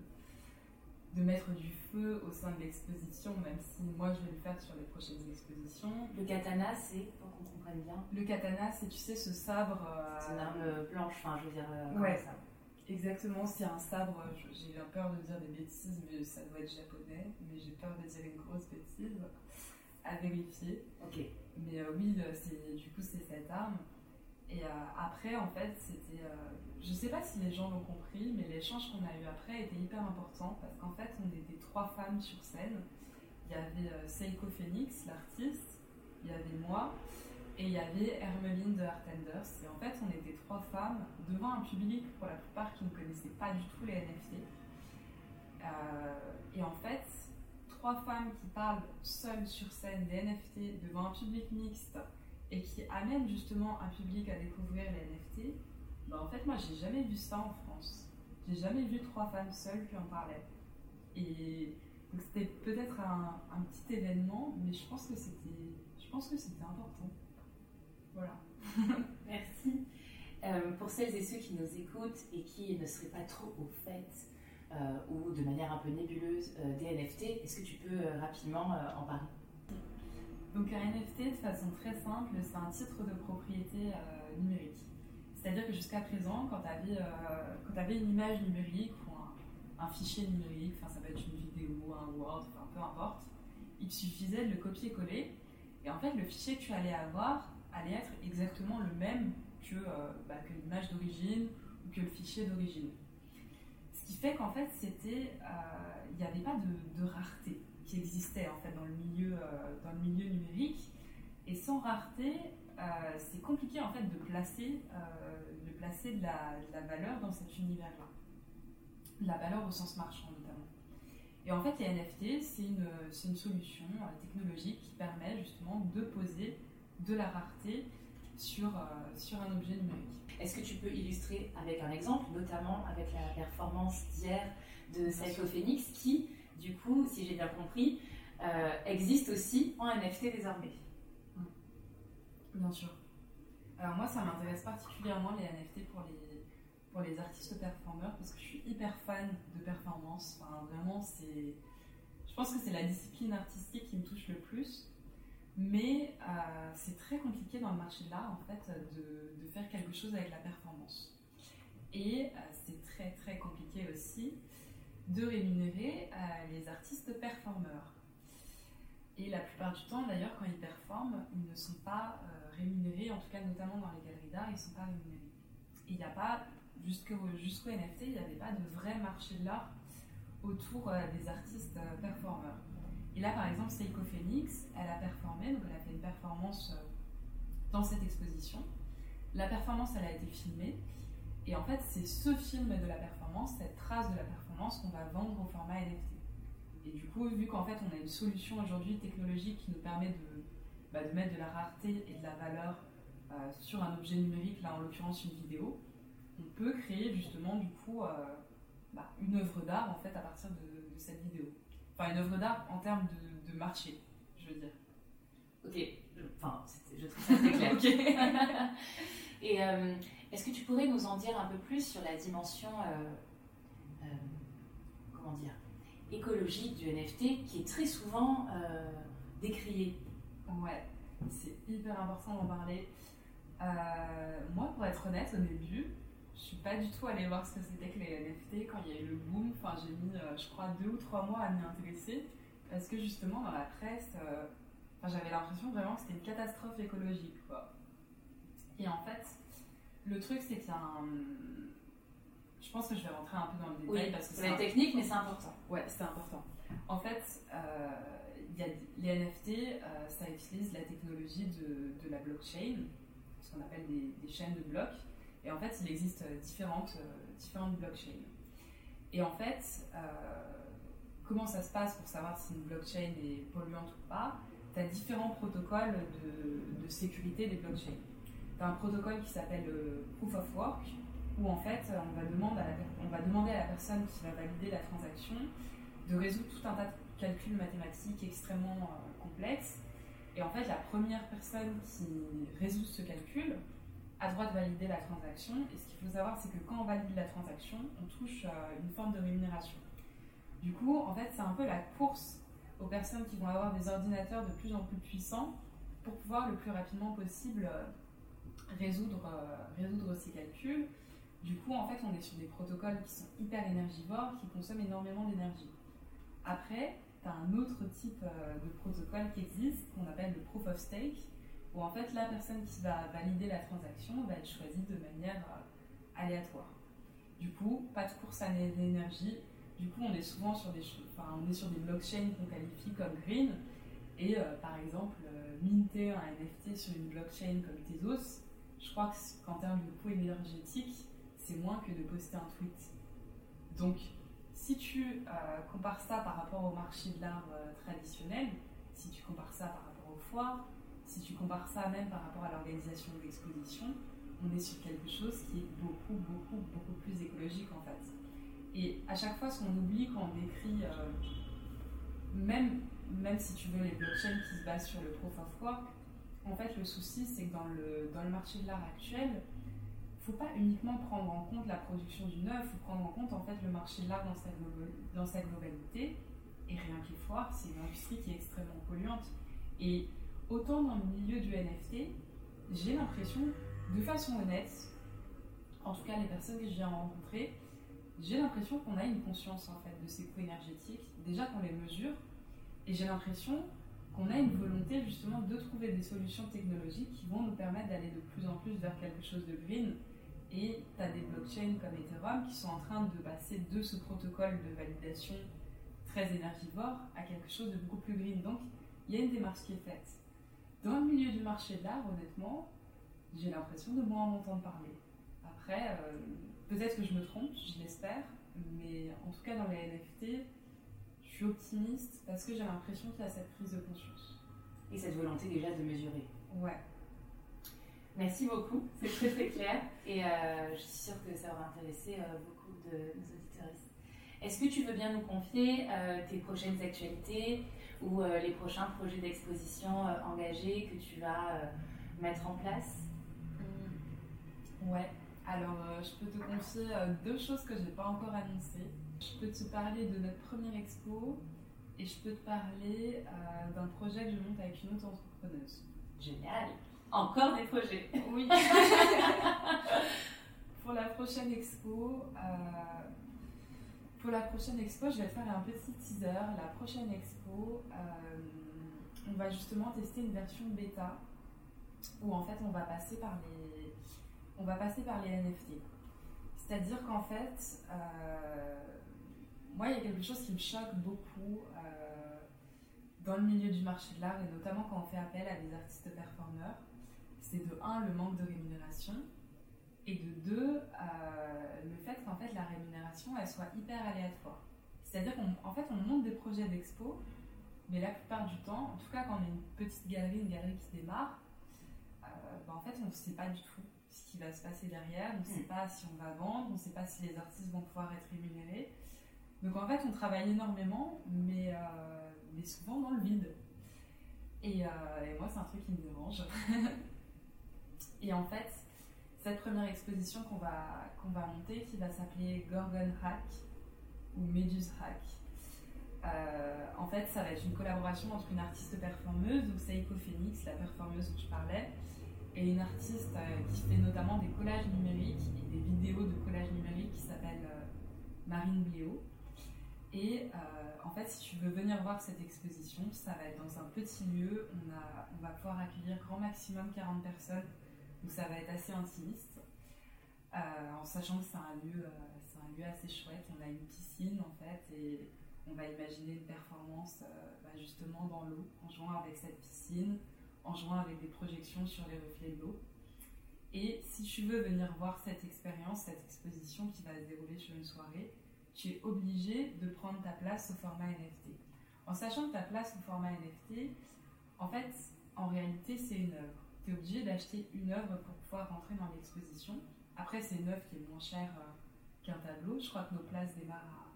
de mettre du feu au sein de l'exposition, même si moi je vais le faire sur les prochaines expositions. Le katana, c'est, pour qu'on comprenne bien Le katana, c'est, tu sais, ce sabre. Euh, c'est une arme blanche, enfin, je veux dire. Euh, ouais, ça. Exactement, c'est un sabre, j'ai eu peur de dire des bêtises, mais ça doit être japonais, mais j'ai peur de dire une grosse bêtise à vérifier. Ok. Mais euh, oui, c'est, du coup, c'est cette arme. Et après, en fait, c'était je sais pas si les gens l'ont compris, mais l'échange qu'on a eu après était hyper important parce qu'en fait, on était trois femmes sur scène. Il y avait euh, Seiko Phoenix, l'artiste, il y avait moi, et il y avait Hermeline de Artenders. Et en fait, on était trois femmes devant un public, pour la plupart, qui ne connaissait pas du tout les NFT. Euh, et en fait, trois femmes qui parlent seules sur scène des NFT devant un public mixte et qui amène justement un public à découvrir les NFT, bah, en fait, moi, j'ai jamais vu ça en France. J'ai jamais vu trois femmes seules qui en parlaient. Et c'était peut-être un, petit événement, mais je pense que c'était important. Voilà. Merci. Euh, pour celles et ceux qui nous écoutent et qui ne seraient pas trop au fait euh, ou de manière un peu nébuleuse euh, des NFT, est-ce que tu peux rapidement en parler? Donc un NFT, de façon très simple, c'est un titre de propriété numérique. C'est-à-dire que jusqu'à présent, quand tu avais, une image numérique ou un, fichier numérique, ça peut être une vidéo, un Word, peu importe, il suffisait de le copier-coller. Et en fait, le fichier que tu allais avoir allait être exactement le même que, euh, bah, que l'image d'origine ou que le fichier d'origine. Ce qui fait qu'en fait, c'était, euh, il n'y avait pas de, rareté qui existait en fait dans le milieu, euh, dans le milieu numérique. Et sans rareté, c'est compliqué en fait de placer, de placer de la, de la, valeur dans cet univers-là. La valeur au sens marchand notamment. Et en fait, les NFT, c'est une, une, solution technologique qui permet justement de poser de la rareté sur, euh, sur un objet numérique. Est-ce que tu peux illustrer avec un exemple, notamment avec la performance d'hier de Psycho Phoenix, qui, du coup, si j'ai bien compris, euh, existe aussi en NFT désormais Bien sûr. Alors moi, ça m'intéresse particulièrement les NFT pour les, pour les artistes performeurs parce que je suis hyper fan de performance. Enfin, vraiment, c'est... Je pense que c'est la discipline artistique qui me touche le plus. Mais euh, c'est très compliqué dans le marché de l'art, en fait, de, faire quelque chose avec la performance. Et euh, c'est très très compliqué aussi de rémunérer euh, les artistes performeurs. Et la plupart du temps, d'ailleurs, quand ils performent, ils ne sont pas rémunérés, en tout cas notamment dans les galeries d'art, ils ne sont pas rémunérés. Il n'y a pas, jusqu'au jusqu NFT, il n'y avait pas de vrai marché de l'art autour des artistes performeurs. Et là, par exemple, Seiko Phoenix, elle a performé, donc elle a fait une performance euh, dans cette exposition. La performance, elle a été filmée. Et en fait, c'est ce film de la performance, cette trace de la performance qu'on va vendre au format NFT. Et du coup, vu qu'en fait, on a une solution aujourd'hui technologique qui nous permet de, bah, mettre de la rareté et de la valeur euh, sur un objet numérique, là en l'occurrence une vidéo, on peut créer justement du coup euh, bah, une œuvre d'art en fait à partir de cette vidéo une œuvre d'art en termes de, marché, je veux dire. Ok, enfin, je trouve ça très clair. Et euh, est-ce que tu pourrais nous en dire un peu plus sur la dimension, euh, euh, comment dire, écologique du NFT qui est très souvent décriée? Ouais, c'est hyper important d'en parler. moi, pour être honnête, au début, je suis pas du tout allée voir ce que c'était que les NFT quand il y a eu le boom. Enfin, j'ai mis, euh, je crois, deux ou trois mois à m'y intéresser parce que justement, dans la presse, euh, j'avais l'impression vraiment que c'était une catastrophe écologique. Quoi. Et en fait, le truc, c'est qu'il y a un. Je pense que je vais rentrer un peu dans le détail oui, parce que c'est technique, mais c'est important. Ouais, c'est important. En fait, euh, y a, les NFT, ça utilise la technologie de, de la blockchain, ce qu'on appelle des, des chaînes de blocs. Et en fait, il existe euh, différentes, euh, différentes blockchains. Et en fait, euh, comment ça se passe pour savoir si une blockchain est polluante ou pas? Tu as différents protocoles de, sécurité des blockchains. Tu as un protocole qui s'appelle Proof of Work, où en fait, on va demander à la personne qui va valider la transaction de résoudre tout un tas de calculs mathématiques extrêmement complexes. Et en fait, la première personne qui résout ce calcul, a droit de valider la transaction. Et ce qu'il faut savoir, c'est que quand on valide la transaction, on touche euh, une forme de rémunération. Du coup, en fait, c'est un peu la course aux personnes qui vont avoir des ordinateurs de plus en plus puissants pour pouvoir le plus rapidement possible euh, résoudre, euh, résoudre ces calculs. Du coup, en fait, on est sur des protocoles qui sont hyper énergivores, qui consomment énormément d'énergie. Après, tu as un autre type de protocole qui existe, qu'on appelle le proof of stake, où en fait la personne qui va valider la transaction va être choisie de manière euh, aléatoire. Du coup, pas de course à l'énergie. Du coup, on est souvent sur des, enfin, on est sur des blockchains qu'on qualifie comme green. Et euh, par exemple, euh, minter un NFT sur une blockchain comme Tezos, je crois qu'en termes de coût énergétique, c'est moins que de poster un tweet. Donc, si tu compares ça par rapport au marché de l'art traditionnel, si tu compares ça par rapport aux foires, si tu compares ça même par rapport à l'organisation de l'exposition, on est sur quelque chose qui est beaucoup, beaucoup, beaucoup plus écologique en fait. Et à chaque fois, ce qu'on oublie quand on décrit, euh, même, même si tu veux les blockchains qui se basent sur le proof of work, en fait, le souci, c'est que dans le, dans le marché de l'art actuel, il ne faut pas uniquement prendre en compte la production d'une œuvre, faut prendre en compte en fait le marché de l'art dans sa, dans sa globalité. Et rien voir, c'est une industrie qui est extrêmement polluante. Et autant dans le milieu du NFT, j'ai l'impression, de façon honnête, en tout cas les personnes que je viens rencontrer, j'ai l'impression qu'on a une conscience en fait de ces coûts énergétiques, déjà qu'on les mesure, et j'ai l'impression qu'on a une volonté justement de trouver des solutions technologiques qui vont nous permettre d'aller de plus en plus vers quelque chose de green. Et tu as des blockchains comme Ethereum qui sont en train de passer de ce protocole de validation très énergivore à quelque chose de beaucoup plus green. Donc il y a une démarche qui est faite. Dans le milieu du marché de l'art, honnêtement, j'ai l'impression de moins en entendre parler. Après, euh, peut-être que je me trompe, je l'espère, mais en tout cas dans les NFT, je suis optimiste parce que j'ai l'impression qu'il y a cette prise de conscience. Et cette volonté déjà de mesurer. Ouais. Merci beaucoup, c'est très très clair et euh, je suis sûre que ça aura intéressé euh, beaucoup de nos auditeurs. Est-ce que tu veux bien nous confier tes prochaines actualités ou les prochains projets d'exposition engagés que tu vas mettre en place? Mmh. Ouais, alors je peux te confier deux choses que je n'ai pas encore annoncées. Je peux te parler de notre première expo et je peux te parler euh, d'un projet que je monte avec une autre entrepreneuse. Génial Encore des projets Oui Pour la prochaine expo, euh, pour la prochaine expo, je vais faire un petit teaser. La prochaine expo, euh, on va justement tester une version bêta où en fait on va passer par les, on va passer par les NFT. C'est-à-dire qu'en fait, moi, il y a quelque chose qui me choque beaucoup euh, dans le milieu du marché de l'art, et notamment quand on fait appel à des artistes performeurs. C'est de un, le manque de rémunération, et de deux, euh, le fait qu'en fait la rémunération elle soit hyper aléatoire. C'est-à-dire qu'en fait on monte des projets d'expo, mais la plupart du temps, en tout cas quand on est une petite galerie, une galerie qui démarre, euh, bah, en fait on ne sait pas du tout ce qui va se passer derrière, on ne sait mm. pas si on va vendre, on ne sait pas si les artistes vont pouvoir être rémunérés. Donc en fait, on travaille énormément, mais, euh, mais souvent dans le vide. Et, euh, et moi, c'est un truc qui me dérange. et en fait, cette première exposition qu'on va, va monter, qui va s'appeler Gorgon Hack ou Méduse Hack, euh, en fait, ça va être une collaboration entre une artiste performeuse, donc Seiko Phoenix, la performeuse dont je parlais, et une artiste qui fait notamment des collages numériques et des vidéos de collages numériques qui s'appelle Marine Bléo. Et euh, en fait, si tu veux venir voir cette exposition, ça va être dans un petit lieu. On, a, on va pouvoir accueillir grand maximum 40 personnes, donc ça va être assez intimiste. Euh, en sachant que c'est un, lieu, euh, un lieu assez chouette. On a une piscine en fait, et on va imaginer une performance bah, justement dans l'eau, en jouant avec cette piscine, en jouant avec des projections sur les reflets de l'eau. Et si tu veux venir voir cette expérience, cette exposition qui va se dérouler sur une soirée, tu es obligé de prendre ta place au format NFT. En sachant que ta place au format NFT, en fait, en réalité, c'est une œuvre. Tu obligé d'acheter une œuvre pour pouvoir rentrer dans l'exposition. Après, c'est une œuvre qui est moins chère euh, qu'un tableau. Je crois que nos places démarrent à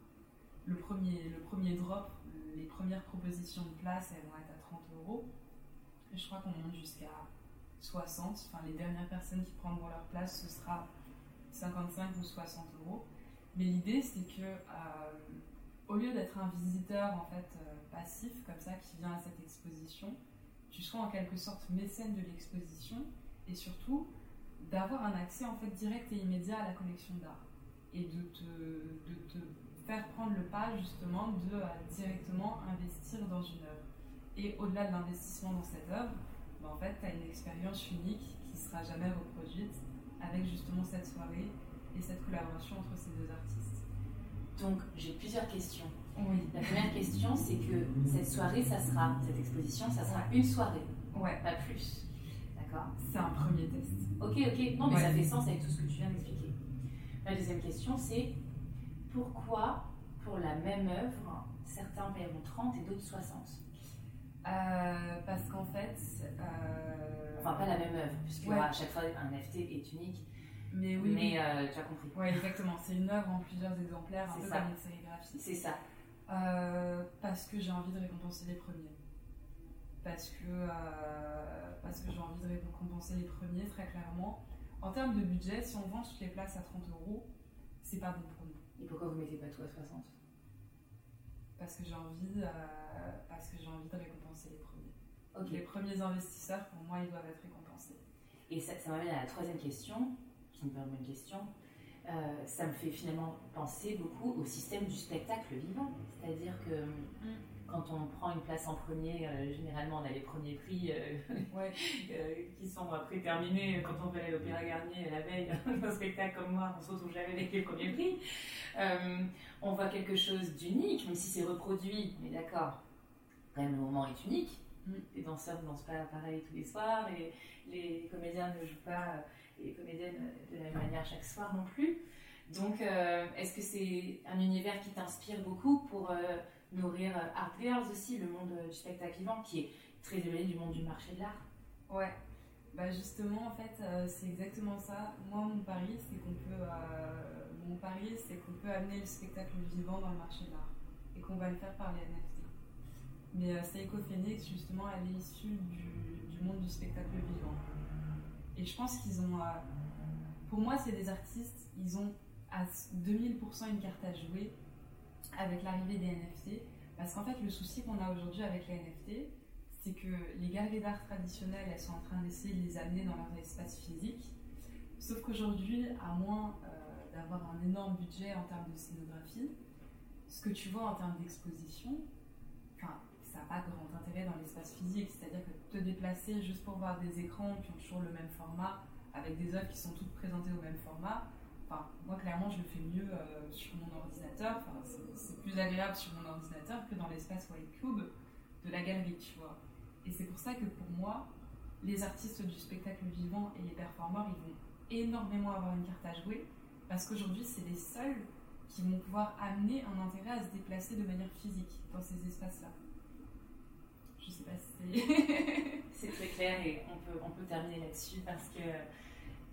le premier, le premier drop, les premières propositions de places, elles vont être à 30 euros. Je crois qu'on monte jusqu'à 60. Enfin, les dernières personnes qui prendront leur place, ce sera 55 ou 60 euros. Mais l'idée, c'est que euh, au lieu d'être un visiteur en fait euh, passif comme ça qui vient à cette exposition, tu sois en quelque sorte mécène de l'exposition et surtout d'avoir un accès en fait direct et immédiat à la collection d'art et de te, faire prendre le pas justement de euh, directement investir dans une œuvre. Et au-delà de l'investissement dans cette œuvre, ben, en fait, tu as une expérience unique qui ne sera jamais reproduite avec justement cette soirée et cette collaboration entre ces deux artistes. Donc, j'ai plusieurs questions. Oui. La première question, c'est que cette soirée, ça sera, cette exposition, ça sera une soirée. Ouais. Pas plus. D'accord? C'est un premier test. Ok, ok. Non, mais ça fait sens avec tout ce que tu viens d'expliquer. La deuxième question, c'est pourquoi, pour la même œuvre, certains paieront 30 et d'autres 60 Parce qu'en fait. Enfin, pas la même œuvre, puisque à chaque fois, un NFT est unique. Mais oui. Mais tu as compris. Oui, exactement. C'est une œuvre en plusieurs exemplaires, un peu comme une sérigraphie. C'est ça. Parce que j'ai envie de récompenser les premiers parce que, euh, parce que j'ai envie de récompenser les premiers, très clairement. En termes de budget, si on vend toutes les places à 30 euros, c'est pas bon pour nous. Et pourquoi vous mettez pas tout à 60 Parce que j'ai envie, euh, parce que j'ai envie de récompenser les premiers. Les premiers investisseurs, pour moi, ils doivent être récompensés. Et ça, ça m'amène à la troisième question, qui me permet une question. Euh, ça me fait finalement penser beaucoup au système du spectacle vivant. C'est-à-dire que mm quand on prend une place en premier, euh, généralement on a les premiers prix euh, euh, qui sont préterminés. Quand on va aller à l'Opéra Garnier la veille d'un spectacle comme moi, on se retrouve jamais avec les premiers prix. on voit quelque chose d'unique, même si c'est reproduit, mais d'accord, quand même le moment est unique. Mm. Les danseurs ne dansent pas pareil tous les soirs, et les comédiens ne jouent pas, les comédiennes de la même manière chaque soir non plus. Donc, est-ce que c'est un univers qui t'inspire beaucoup pour nourrir euh, Art Girls aussi, le monde euh, du spectacle vivant, qui est très éloigné du monde du marché de l'art? Ouais, bah justement, en fait, euh, c'est exactement ça. Moi, mon pari, c'est qu'on peut, peut amener le spectacle vivant dans le marché de l'art et qu'on va le faire par les NFT. Mais Seiko Phoenix, justement, elle est issue du, monde du spectacle vivant. Et je pense qu'ils ont, pour moi, c'est des artistes, ils ont à 2000% une carte à jouer avec l'arrivée des NFT. Parce qu'en fait, le souci qu'on a aujourd'hui avec les NFT, c'est que les galeries d'art traditionnelles, elles sont en train d'essayer de les amener dans leur espace physique. Sauf qu'aujourd'hui, à moins euh, d'avoir un énorme budget en termes de scénographie, ce que tu vois en termes d'exposition, enfin, pas grand intérêt dans l'espace physique. C'est-à-dire que te déplacer juste pour voir des écrans qui ont toujours le même format, avec des œuvres qui sont toutes présentées au même format, Enfin, moi, clairement, je le fais mieux euh, sur mon ordinateur. C'est plus agréable sur mon ordinateur que dans l'espace White Cube de la galerie, tu vois. Et c'est pour ça que pour moi, les artistes du spectacle vivant et les performeurs, ils vont énormément avoir une carte à jouer parce qu'aujourd'hui, c'est les seuls qui vont pouvoir amener un intérêt à se déplacer de manière physique dans ces espaces-là. Je sais pas si c'est. très clair et on peut, on peut terminer là-dessus parce que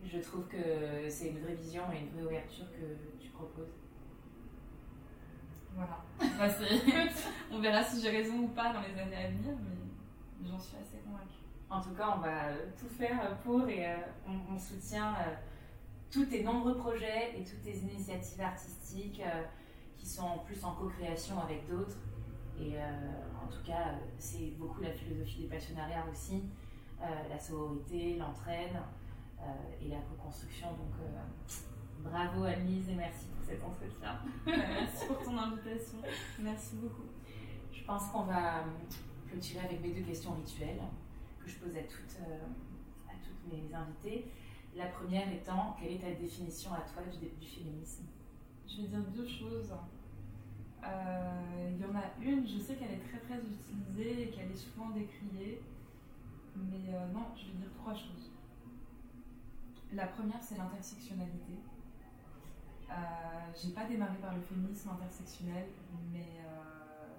je trouve que c'est une vraie vision et une vraie ouverture que tu proposes. Voilà. Bah, on verra si j'ai raison ou pas dans les années à venir, mais j'en suis assez convaincue. En tout cas, on va tout faire pour et euh, on, soutient euh, tous tes nombreux projets et toutes tes initiatives artistiques euh, qui sont plus en co-création avec d'autres. Et en tout cas, c'est beaucoup la philosophie des passionnariats aussi, la sororité, l'entraîne. Euh, et la co-construction. Donc, euh, bravo Anne-Lise et merci pour cet entretien. merci pour ton invitation. Merci beaucoup. Je pense qu'on va euh, clôturer avec mes deux questions rituelles que je pose à toutes, à toutes mes invitées. La première étant, quelle est ta définition à toi du, du féminisme? Je vais dire deux choses. Il y en a une, je sais qu'elle est très très utilisée et qu'elle est souvent décriée, mais non, je vais dire trois choses. La première, c'est l'intersectionnalité. Euh, j'ai pas démarré par le féminisme intersectionnel, mais, euh,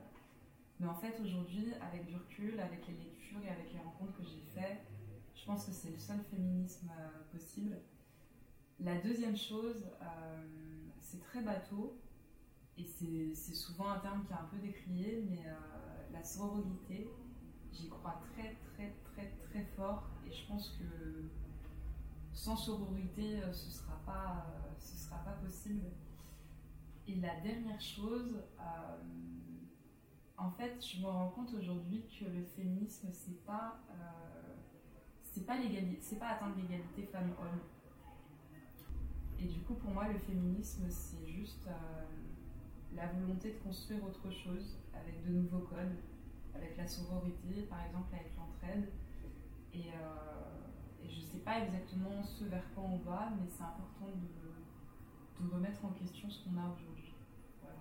mais en fait aujourd'hui, avec du recul, avec les lectures et avec les rencontres que j'ai faites, je pense que c'est le seul féminisme euh, possible. La deuxième chose, euh, c'est très bateau, et c'est souvent un terme qui est un peu décrié, mais la sororité, j'y crois très très très très fort, et je pense que sans sororité, euh, ce ne sera, pas, euh, sera pas possible. Et la dernière chose, euh, en fait, je me rends compte aujourd'hui que le féminisme, c'est pas, pas atteindre l'égalité femmes-hommes. Et du coup, pour moi, le féminisme, c'est juste la volonté de construire autre chose avec de nouveaux codes, avec la sororité, par exemple, avec l'entraide. Et, et je ne sais pas exactement ce vers quoi on va, mais c'est important de, de, remettre en question ce qu'on a aujourd'hui. Voilà.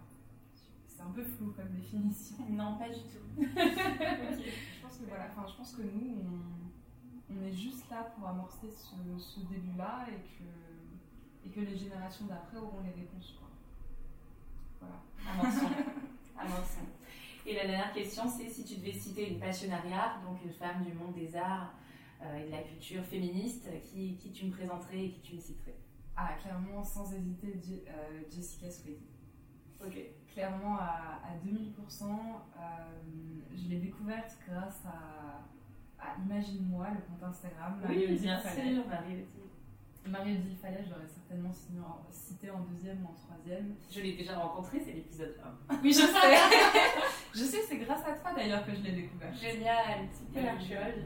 C'est un peu flou comme définition. Non, pas du tout. Je pense que voilà, je pense que nous, on, on est juste là pour amorcer ce, ce début-là et que, et que les générations d'après auront les réponses. Voilà. Amorçons. Amorçons. Et la dernière question, c'est si tu devais citer une passionnariat, donc une femme du monde des arts euh, et de la culture féministe, qui, qui, tu me présenterais et qui tu me citerais Ah, clairement, sans hésiter, euh, Jessica Swedy. Ok. Clairement, à, à 2000%, je l'ai découverte grâce à, à Imagine-moi, le compte Instagram. Oui, bien sûr, Marie Marie-Odile Fallet, j'aurais certainement cité en deuxième ou en troisième. Je l'ai déjà rencontrée, c'est l'épisode 1. Oui, je sais. je sais, c'est grâce à toi d'ailleurs que je l'ai découvert. Génial, super chouette.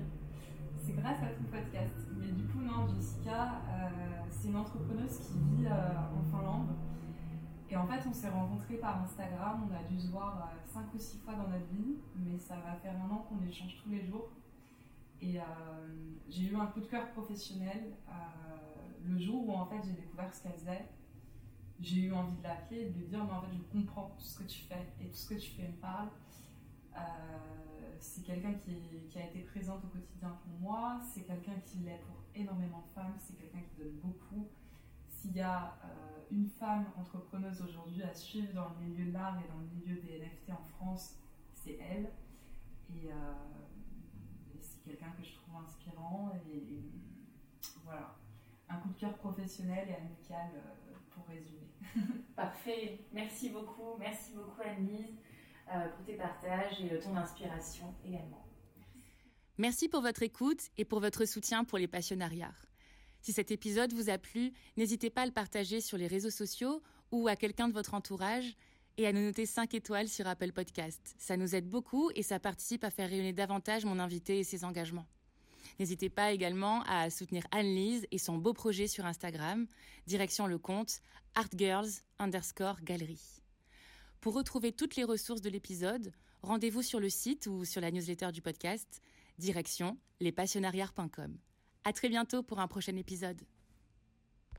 C'est grâce à ton podcast. Mais du coup, non, Jessica, euh, c'est une entrepreneuse qui vit euh, en Finlande. Et en fait, on s'est rencontrés par Instagram. On a dû se voir 5 euh, ou 6 fois dans notre vie. Mais ça va faire un an qu'on échange tous les jours. Et j'ai eu un coup de cœur professionnel le jour où en fait j'ai découvert ce qu'elle faisait, j'ai eu envie de l'appeler et de lui dire mais en fait je comprends tout ce que tu fais et tout ce que tu fais me parle. Euh, c'est quelqu'un qui, a été présente au quotidien pour moi, c'est quelqu'un qui l'est pour énormément de femmes, c'est quelqu'un qui donne beaucoup. S'il y a euh, une femme entrepreneuse aujourd'hui à suivre dans le milieu de l'art et dans le milieu des NFT en France, c'est elle. Et, euh, c'est quelqu'un que je trouve inspirant et voilà un coup de cœur professionnel et amical euh, pour résumer. Parfait. Merci beaucoup. Merci beaucoup Anne-Lise euh, pour tes partages et euh, ton inspiration également. Merci pour votre écoute et pour votre soutien pour les passionnariats. Si cet épisode vous a plu, n'hésitez pas à le partager sur les réseaux sociaux ou à quelqu'un de votre entourage et à nous noter 5 étoiles sur Apple Podcast. Ça nous aide beaucoup et ça participe à faire rayonner davantage mon invité et ses engagements. N'hésitez pas également à soutenir Anne-Lise et son beau projet sur Instagram, direction le compte artgirls underscore galerie. Pour retrouver toutes les ressources de l'épisode, rendez-vous sur le site ou sur la newsletter du podcast, direction lespassionnariats.com. À très bientôt pour un prochain épisode.